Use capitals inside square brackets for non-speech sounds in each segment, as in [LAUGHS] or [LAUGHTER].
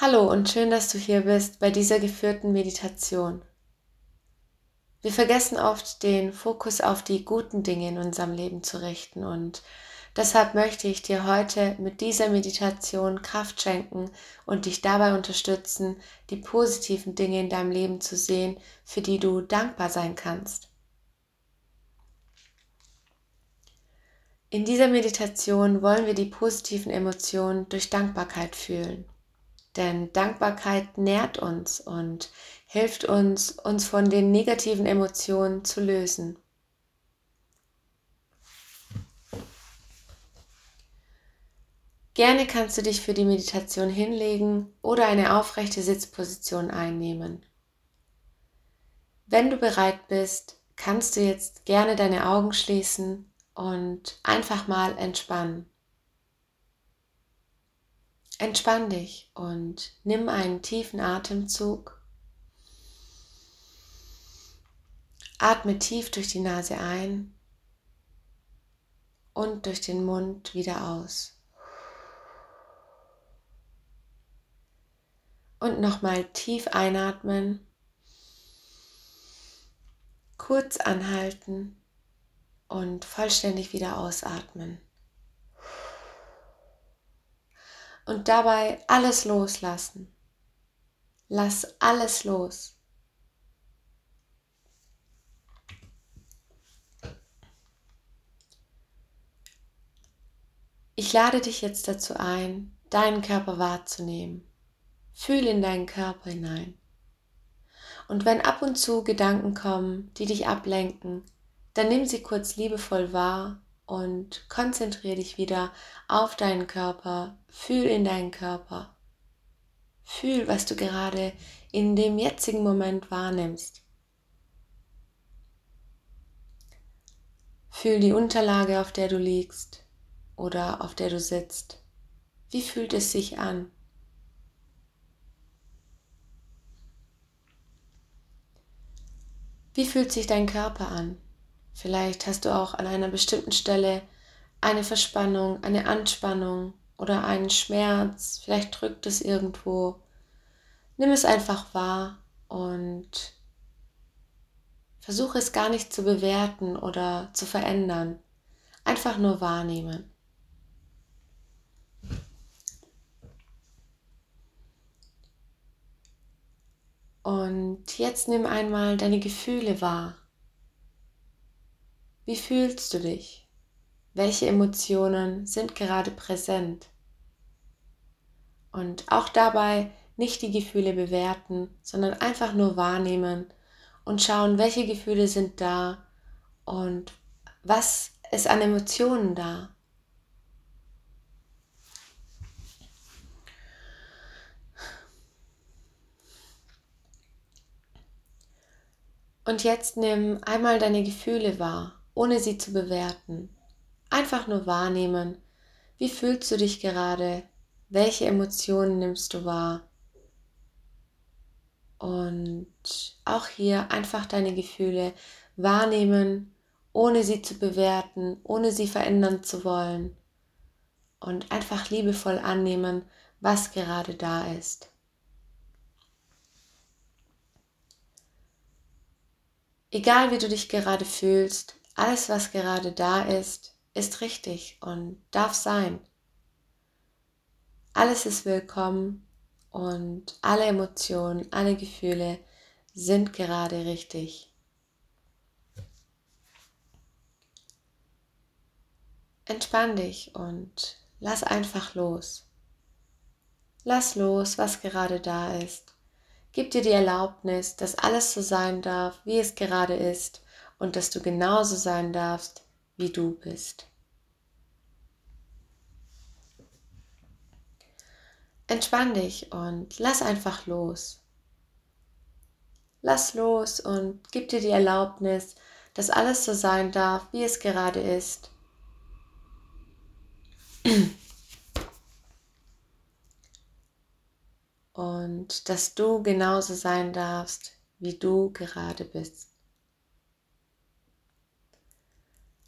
Hallo und schön, dass du hier bist bei dieser geführten Meditation. Wir vergessen oft, den Fokus auf die guten Dinge in unserem Leben zu richten und deshalb möchte ich dir heute mit dieser Meditation Kraft schenken und dich dabei unterstützen, die positiven Dinge in deinem Leben zu sehen, für die du dankbar sein kannst. In dieser Meditation wollen wir die positiven Emotionen durch Dankbarkeit fühlen. Denn Dankbarkeit nährt uns und hilft uns, uns von den negativen Emotionen zu lösen. Gerne kannst du dich für die Meditation hinlegen oder eine aufrechte Sitzposition einnehmen. Wenn du bereit bist, kannst du jetzt gerne deine Augen schließen und einfach mal entspannen. Entspann dich und nimm einen tiefen Atemzug. Atme tief durch die Nase ein und durch den Mund wieder aus. Und nochmal tief einatmen, kurz anhalten und vollständig wieder ausatmen. Und dabei alles loslassen. Lass alles los. Ich lade dich jetzt dazu ein, deinen Körper wahrzunehmen. Fühl in deinen Körper hinein. Und wenn ab und zu Gedanken kommen, die dich ablenken, dann nimm sie kurz liebevoll wahr und konzentriere dich wieder auf deinen Körper. Fühl in deinen Körper. Fühl, was du gerade in dem jetzigen Moment wahrnimmst. Fühl die Unterlage, auf der du liegst oder auf der du sitzt. Wie fühlt es sich an? Wie fühlt sich dein Körper an? Vielleicht hast du auch an einer bestimmten Stelle eine Verspannung, eine Anspannung oder einen Schmerz. Vielleicht drückt es irgendwo. Nimm es einfach wahr und versuche es gar nicht zu bewerten oder zu verändern. Einfach nur wahrnehmen. Und jetzt nimm einmal deine Gefühle wahr. Wie fühlst du dich? Welche Emotionen sind gerade präsent? Und auch dabei nicht die Gefühle bewerten, sondern einfach nur wahrnehmen und schauen, welche Gefühle sind da und was ist an Emotionen da. Und jetzt nimm einmal deine Gefühle wahr ohne sie zu bewerten. Einfach nur wahrnehmen. Wie fühlst du dich gerade? Welche Emotionen nimmst du wahr? Und auch hier einfach deine Gefühle wahrnehmen, ohne sie zu bewerten, ohne sie verändern zu wollen. Und einfach liebevoll annehmen, was gerade da ist. Egal wie du dich gerade fühlst, alles, was gerade da ist, ist richtig und darf sein. Alles ist willkommen und alle Emotionen, alle Gefühle sind gerade richtig. Entspann dich und lass einfach los. Lass los, was gerade da ist. Gib dir die Erlaubnis, dass alles so sein darf, wie es gerade ist und dass du genauso sein darfst, wie du bist. Entspann dich und lass einfach los. Lass los und gib dir die Erlaubnis, dass alles so sein darf, wie es gerade ist. Und dass du genauso sein darfst, wie du gerade bist.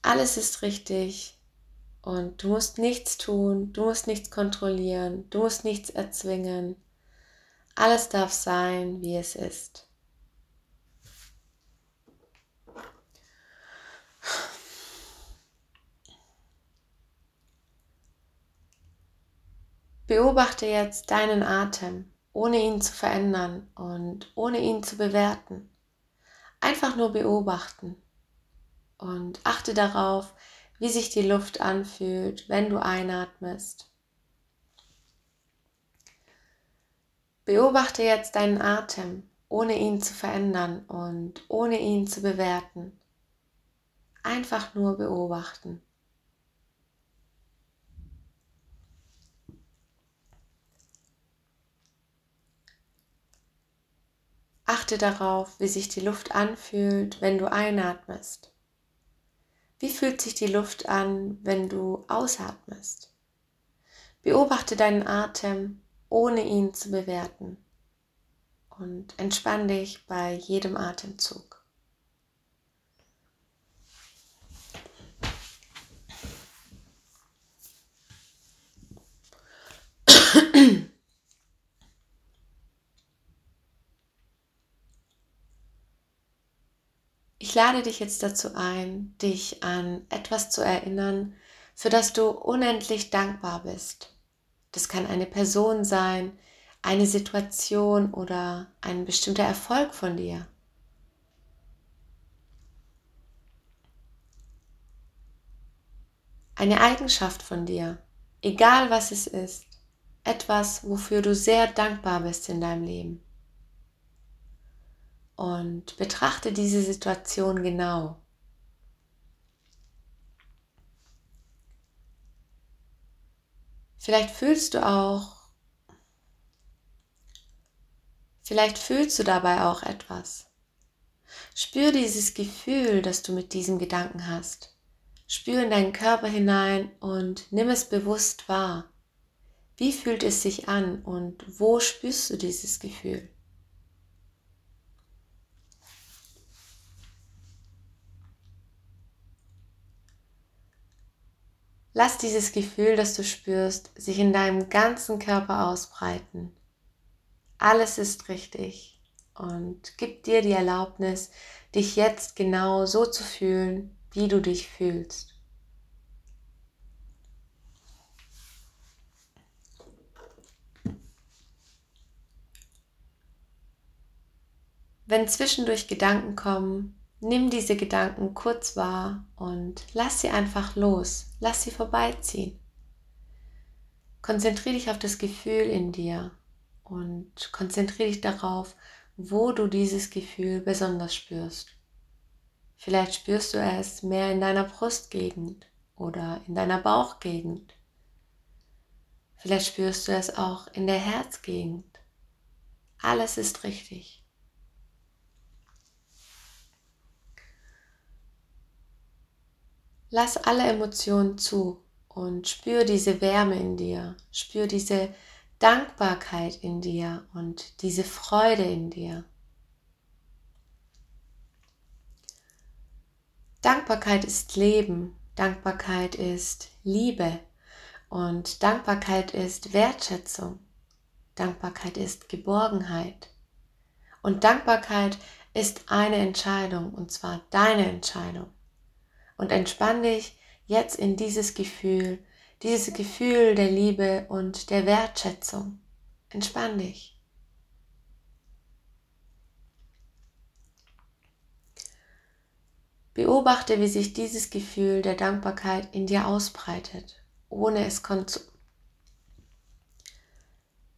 Alles ist richtig und du musst nichts tun, du musst nichts kontrollieren, du musst nichts erzwingen. Alles darf sein, wie es ist. Beobachte jetzt deinen Atem, ohne ihn zu verändern und ohne ihn zu bewerten. Einfach nur beobachten und achte darauf, wie sich die Luft anfühlt, wenn du einatmest. Beobachte jetzt deinen Atem, ohne ihn zu verändern und ohne ihn zu bewerten. Einfach nur beobachten. Achte darauf, wie sich die Luft anfühlt, wenn du einatmest. Wie fühlt sich die Luft an, wenn du ausatmest? Beobachte deinen Atem, ohne ihn zu bewerten. Und entspann dich bei jedem Atemzug. Ich lade dich jetzt dazu ein, dich an etwas zu erinnern, für das du unendlich dankbar bist. Das kann eine Person sein, eine Situation oder ein bestimmter Erfolg von dir. Eine Eigenschaft von dir, egal was es ist, etwas, wofür du sehr dankbar bist in deinem Leben und betrachte diese Situation genau. Vielleicht fühlst du auch, vielleicht fühlst du dabei auch etwas. Spür dieses Gefühl, das du mit diesem Gedanken hast. Spür in deinen Körper hinein und nimm es bewusst wahr. Wie fühlt es sich an und wo spürst du dieses Gefühl? Lass dieses Gefühl, das du spürst, sich in deinem ganzen Körper ausbreiten. Alles ist richtig und gib dir die Erlaubnis, dich jetzt genau so zu fühlen, wie du dich fühlst. Wenn zwischendurch Gedanken kommen, Nimm diese Gedanken kurz wahr und lass sie einfach los, lass sie vorbeiziehen. Konzentriere dich auf das Gefühl in dir und konzentriere dich darauf, wo du dieses Gefühl besonders spürst. Vielleicht spürst du es mehr in deiner Brustgegend oder in deiner Bauchgegend. Vielleicht spürst du es auch in der Herzgegend. Alles ist richtig. Lass alle Emotionen zu und spür diese Wärme in dir, spür diese Dankbarkeit in dir und diese Freude in dir. Dankbarkeit ist Leben, Dankbarkeit ist Liebe und Dankbarkeit ist Wertschätzung. Dankbarkeit ist Geborgenheit. Und Dankbarkeit ist eine Entscheidung, und zwar deine Entscheidung und entspann dich jetzt in dieses Gefühl, dieses Gefühl der Liebe und der Wertschätzung. Entspann dich. Beobachte, wie sich dieses Gefühl der Dankbarkeit in dir ausbreitet, ohne es zu.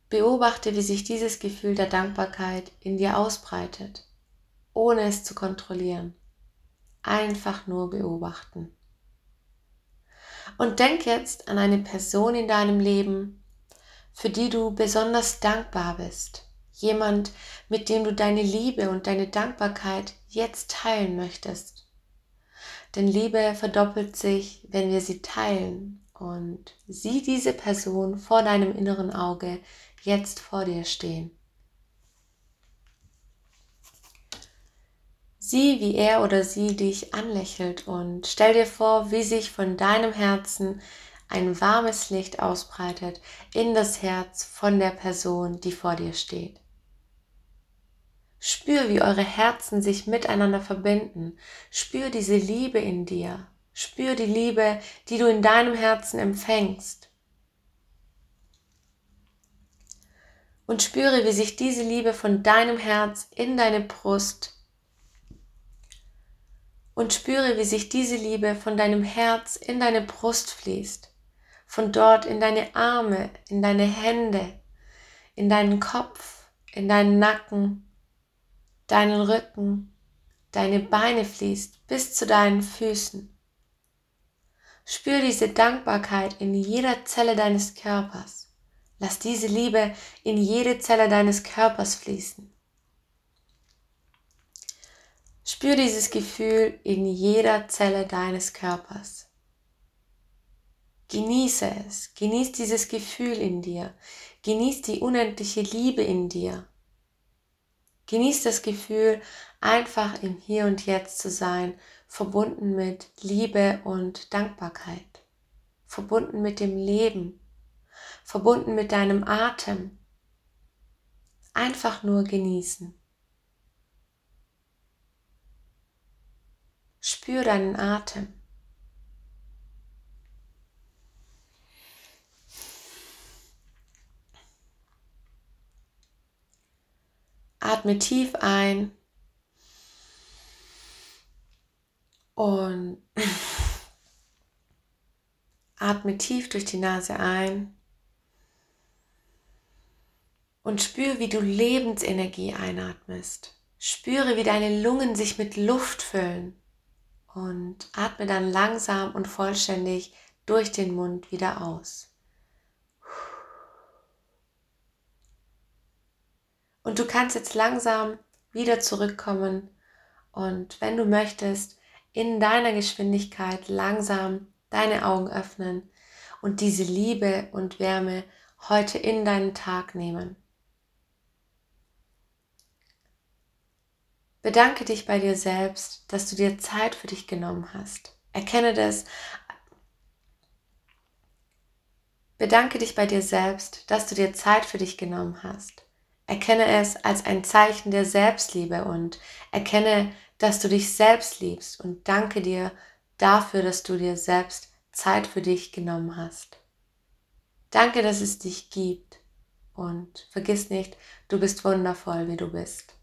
Beobachte, wie sich dieses Gefühl der Dankbarkeit in dir ausbreitet, ohne es zu kontrollieren. Einfach nur beobachten. Und denk jetzt an eine Person in deinem Leben, für die du besonders dankbar bist. Jemand, mit dem du deine Liebe und deine Dankbarkeit jetzt teilen möchtest. Denn Liebe verdoppelt sich, wenn wir sie teilen. Und sieh diese Person vor deinem inneren Auge jetzt vor dir stehen. Sieh, wie er oder sie dich anlächelt und stell dir vor, wie sich von deinem Herzen ein warmes Licht ausbreitet in das Herz von der Person, die vor dir steht. Spür, wie eure Herzen sich miteinander verbinden. Spür diese Liebe in dir. Spür die Liebe, die du in deinem Herzen empfängst. Und spüre, wie sich diese Liebe von deinem Herz in deine Brust und spüre, wie sich diese Liebe von deinem Herz in deine Brust fließt, von dort in deine Arme, in deine Hände, in deinen Kopf, in deinen Nacken, deinen Rücken, deine Beine fließt bis zu deinen Füßen. Spür diese Dankbarkeit in jeder Zelle deines Körpers. Lass diese Liebe in jede Zelle deines Körpers fließen. Spür dieses Gefühl in jeder Zelle deines Körpers. Genieße es, genieß dieses Gefühl in dir, genieß die unendliche Liebe in dir. Genieß das Gefühl, einfach im Hier und Jetzt zu sein, verbunden mit Liebe und Dankbarkeit, verbunden mit dem Leben, verbunden mit deinem Atem. Einfach nur genießen. Spür deinen Atem. Atme tief ein und [LAUGHS] atme tief durch die Nase ein und spür, wie du Lebensenergie einatmest. Spüre, wie deine Lungen sich mit Luft füllen und atme dann langsam und vollständig durch den Mund wieder aus. Und du kannst jetzt langsam wieder zurückkommen und wenn du möchtest, in deiner Geschwindigkeit langsam deine Augen öffnen und diese Liebe und Wärme heute in deinen Tag nehmen. Bedanke dich bei dir selbst, dass du dir Zeit für dich genommen hast. Erkenne das. Bedanke dich bei dir selbst, dass du dir Zeit für dich genommen hast. Erkenne es als ein Zeichen der Selbstliebe und erkenne, dass du dich selbst liebst und danke dir dafür, dass du dir selbst Zeit für dich genommen hast. Danke, dass es dich gibt und vergiss nicht, du bist wundervoll, wie du bist.